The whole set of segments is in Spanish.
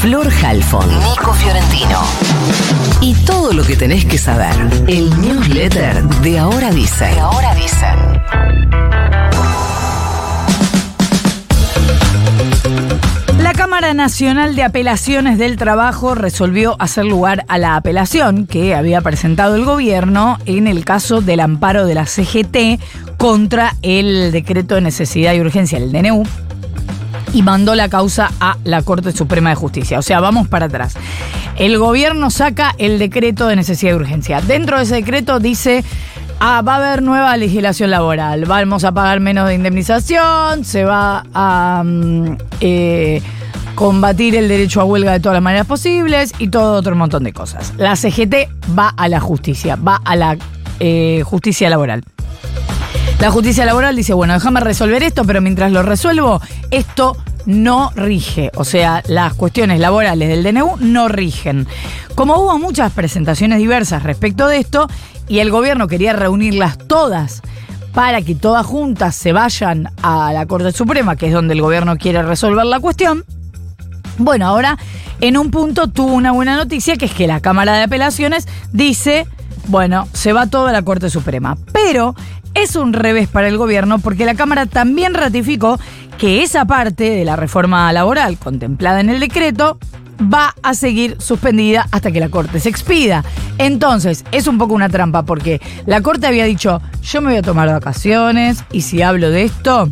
Flor Halfon, Nico Fiorentino. Y todo lo que tenés que saber. El newsletter de Ahora Dice. De Ahora Dicen. La Cámara Nacional de Apelaciones del Trabajo resolvió hacer lugar a la apelación que había presentado el gobierno en el caso del amparo de la CGT contra el decreto de necesidad y urgencia, el DNU, y mandó la causa a la Corte Suprema de Justicia. O sea, vamos para atrás. El gobierno saca el decreto de necesidad y urgencia. Dentro de ese decreto dice... Ah, va a haber nueva legislación laboral. Vamos a pagar menos de indemnización, se va a mm, eh, combatir el derecho a huelga de todas las maneras posibles y todo otro montón de cosas. La CGT va a la justicia, va a la eh, justicia laboral. La justicia laboral dice, bueno, déjame resolver esto, pero mientras lo resuelvo, esto no rige. O sea, las cuestiones laborales del DNU no rigen. Como hubo muchas presentaciones diversas respecto de esto, y el gobierno quería reunirlas todas para que todas juntas se vayan a la Corte Suprema, que es donde el gobierno quiere resolver la cuestión, bueno, ahora en un punto tuvo una buena noticia, que es que la Cámara de Apelaciones dice, bueno, se va toda la Corte Suprema. Pero es un revés para el gobierno porque la Cámara también ratificó que esa parte de la reforma laboral contemplada en el decreto va a seguir suspendida hasta que la Corte se expida. Entonces, es un poco una trampa porque la Corte había dicho, yo me voy a tomar vacaciones y si hablo de esto,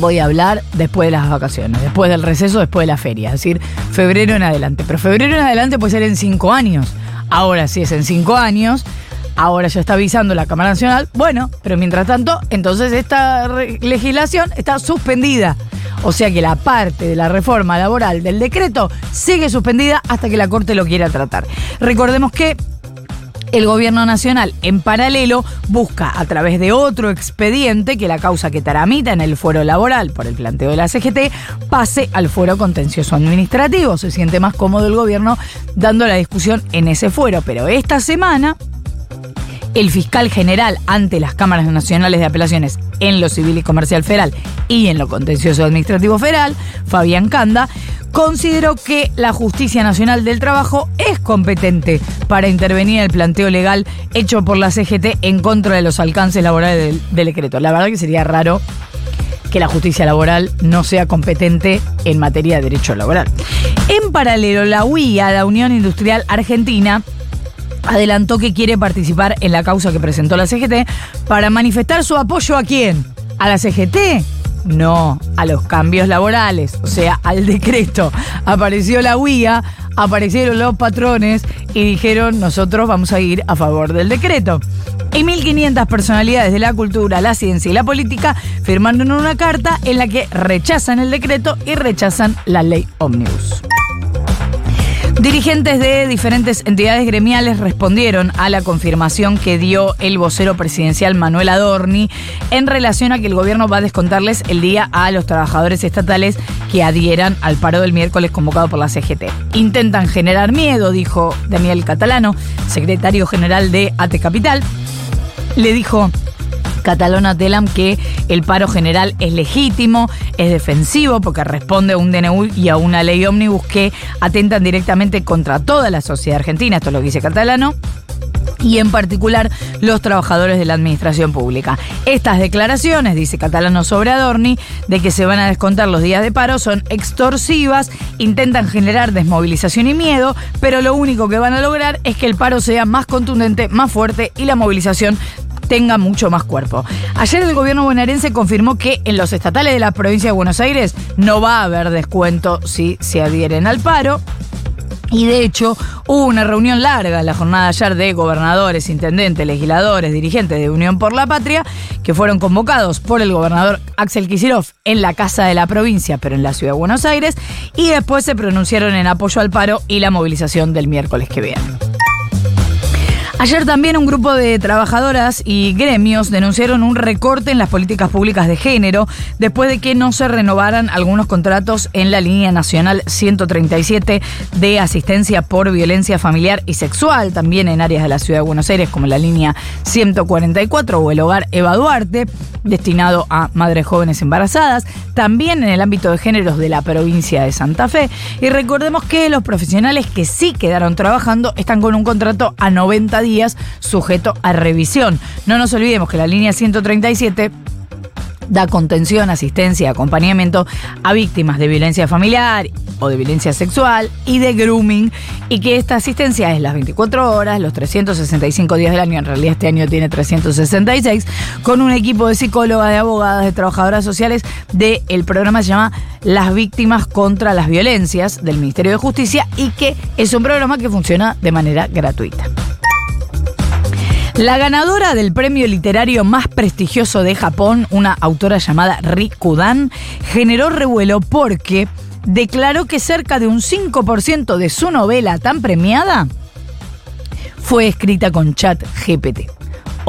voy a hablar después de las vacaciones, después del receso, después de la feria, es decir, febrero en adelante. Pero febrero en adelante puede ser en cinco años. Ahora, si es en cinco años, ahora ya está avisando la Cámara Nacional, bueno, pero mientras tanto, entonces esta legislación está suspendida. O sea que la parte de la reforma laboral del decreto sigue suspendida hasta que la Corte lo quiera tratar. Recordemos que el gobierno nacional, en paralelo, busca a través de otro expediente que la causa que taramita en el fuero laboral por el planteo de la CGT pase al fuero contencioso administrativo. Se siente más cómodo el gobierno dando la discusión en ese fuero. Pero esta semana, el fiscal general ante las cámaras nacionales de apelaciones en lo civil y comercial federal y en lo contencioso administrativo federal, Fabián Canda, consideró que la Justicia Nacional del Trabajo es competente para intervenir en el planteo legal hecho por la CGT en contra de los alcances laborales del, del decreto. La verdad que sería raro que la justicia laboral no sea competente en materia de derecho laboral. En paralelo, la UIA, la Unión Industrial Argentina, adelantó que quiere participar en la causa que presentó la CGT para manifestar su apoyo a quién? ¿A la CGT? No, a los cambios laborales, o sea, al decreto. Apareció la UIA, aparecieron los patrones y dijeron nosotros vamos a ir a favor del decreto. Y 1.500 personalidades de la cultura, la ciencia y la política firmaron una carta en la que rechazan el decreto y rechazan la ley Omnibus. Dirigentes de diferentes entidades gremiales respondieron a la confirmación que dio el vocero presidencial Manuel Adorni en relación a que el gobierno va a descontarles el día a los trabajadores estatales que adhieran al paro del miércoles convocado por la CGT. Intentan generar miedo, dijo Daniel Catalano, secretario general de AT Capital. Le dijo Catalona Telam que el paro general es legítimo, es defensivo porque responde a un DNU y a una ley ómnibus que atentan directamente contra toda la sociedad argentina, esto es lo que dice Catalano y en particular los trabajadores de la administración pública. Estas declaraciones, dice Catalano sobre Adorni, de que se van a descontar los días de paro son extorsivas, intentan generar desmovilización y miedo, pero lo único que van a lograr es que el paro sea más contundente, más fuerte y la movilización tenga mucho más cuerpo. Ayer el gobierno bonaerense confirmó que en los estatales de la provincia de Buenos Aires no va a haber descuento si se adhieren al paro. Y de hecho, hubo una reunión larga en la jornada de ayer de gobernadores, intendentes, legisladores, dirigentes de Unión por la Patria, que fueron convocados por el gobernador Axel Kicillof en la Casa de la Provincia, pero en la Ciudad de Buenos Aires, y después se pronunciaron en apoyo al paro y la movilización del miércoles que viene. Ayer también un grupo de trabajadoras y gremios denunciaron un recorte en las políticas públicas de género después de que no se renovaran algunos contratos en la línea nacional 137 de asistencia por violencia familiar y sexual, también en áreas de la ciudad de Buenos Aires como la línea 144 o el hogar Eva Duarte, destinado a madres jóvenes embarazadas, también en el ámbito de géneros de la provincia de Santa Fe. Y recordemos que los profesionales que sí quedaron trabajando están con un contrato a 90 días días sujeto a revisión. No nos olvidemos que la línea 137 da contención, asistencia acompañamiento a víctimas de violencia familiar o de violencia sexual y de grooming y que esta asistencia es las 24 horas, los 365 días del año, en realidad este año tiene 366, con un equipo de psicólogas, de abogadas, de trabajadoras sociales del programa se llama Las Víctimas contra las Violencias del Ministerio de Justicia y que es un programa que funciona de manera gratuita. La ganadora del premio literario más prestigioso de Japón, una autora llamada Rikudan, generó revuelo porque declaró que cerca de un 5% de su novela tan premiada fue escrita con chat GPT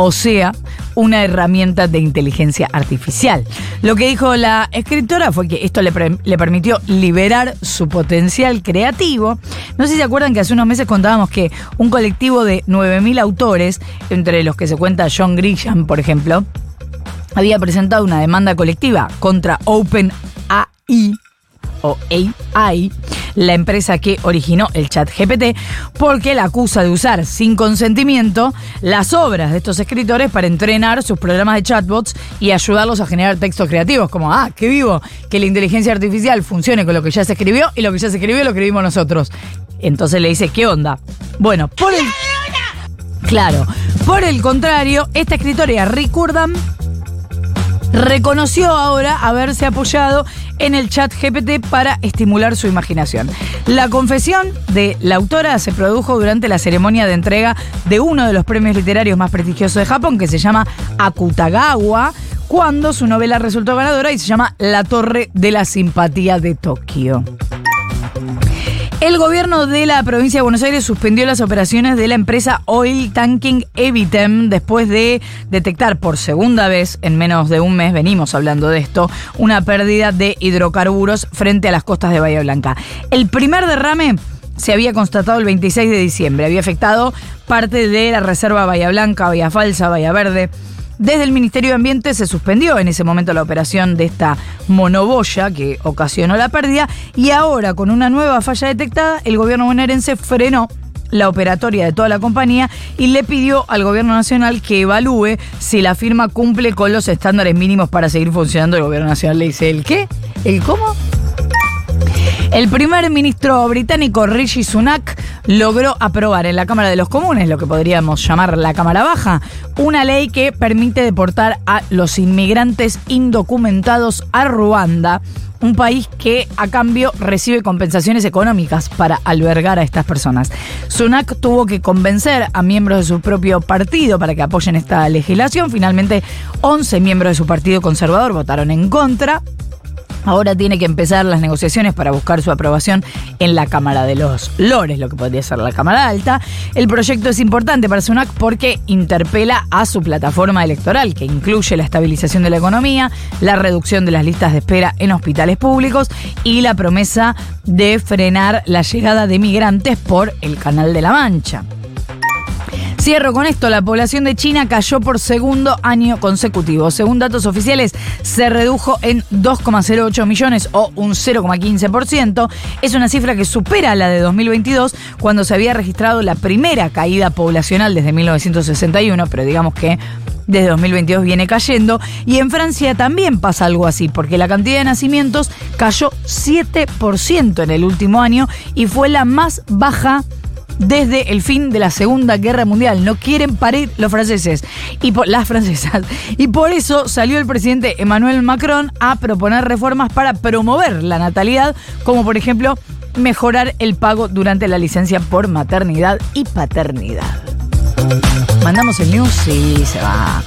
o sea, una herramienta de inteligencia artificial. Lo que dijo la escritora fue que esto le, permitió liberar su potencial creativo. No sé si se acuerdan que hace unos meses contábamos que un colectivo de 9.000 autores, entre los que se cuenta John Grisham, por ejemplo, había presentado una demanda colectiva contra OpenAI o AI, la empresa que originó el chat GPT, porque la acusa de usar sin consentimiento las obras de estos escritores para entrenar sus programas de chatbots y ayudarlos a generar textos creativos, como, ah, qué vivo, que la inteligencia artificial funcione con lo que ya se escribió y lo que ya se escribió lo escribimos nosotros. Entonces le dice, ¿qué onda? Bueno, por el... Claro, por el contrario, esta escritora, Rick Urdam, reconoció ahora haberse apoyado en el chat GPT para estimular su imaginación. La confesión de la autora se produjo durante la ceremonia de entrega de uno de los premios literarios más prestigiosos de Japón, que se llama Akutagawa, cuando su novela resultó ganadora y se llama La Torre de la Simpatía de Tokio. El gobierno de la provincia de Buenos Aires suspendió las operaciones de la empresa Oil Tanking Evitem después de detectar por segunda vez en menos de un mes, venimos hablando de esto, una pérdida de hidrocarburos frente a las costas de Bahía Blanca. El primer derrame se había constatado el 26 de diciembre, había afectado parte de la reserva Bahía Blanca, Bahía Falsa, Bahía Verde. Desde el Ministerio de Ambiente se suspendió en ese momento la operación de esta monoboya que ocasionó la pérdida y ahora con una nueva falla detectada el gobierno bonaerense frenó la operatoria de toda la compañía y le pidió al gobierno nacional que evalúe si la firma cumple con los estándares mínimos para seguir funcionando. El gobierno nacional le dice, ¿el qué? ¿El cómo? El primer ministro británico Rishi Sunak logró aprobar en la Cámara de los Comunes, lo que podríamos llamar la Cámara Baja, una ley que permite deportar a los inmigrantes indocumentados a Ruanda, un país que a cambio recibe compensaciones económicas para albergar a estas personas. Sunak tuvo que convencer a miembros de su propio partido para que apoyen esta legislación. Finalmente, 11 miembros de su partido conservador votaron en contra. Ahora tiene que empezar las negociaciones para buscar su aprobación en la Cámara de los Lores, lo que podría ser la Cámara Alta. El proyecto es importante para Sunak porque interpela a su plataforma electoral, que incluye la estabilización de la economía, la reducción de las listas de espera en hospitales públicos y la promesa de frenar la llegada de migrantes por el Canal de la Mancha. Cierro con esto, la población de China cayó por segundo año consecutivo. Según datos oficiales, se redujo en 2,08 millones o un 0,15%. Es una cifra que supera la de 2022, cuando se había registrado la primera caída poblacional desde 1961, pero digamos que desde 2022 viene cayendo. Y en Francia también pasa algo así, porque la cantidad de nacimientos cayó 7% en el último año y fue la más baja desde el fin de la Segunda Guerra Mundial. No quieren parir los franceses y las francesas. Y por eso salió el presidente Emmanuel Macron a proponer reformas para promover la natalidad, como por ejemplo mejorar el pago durante la licencia por maternidad y paternidad. Mandamos el news y se va.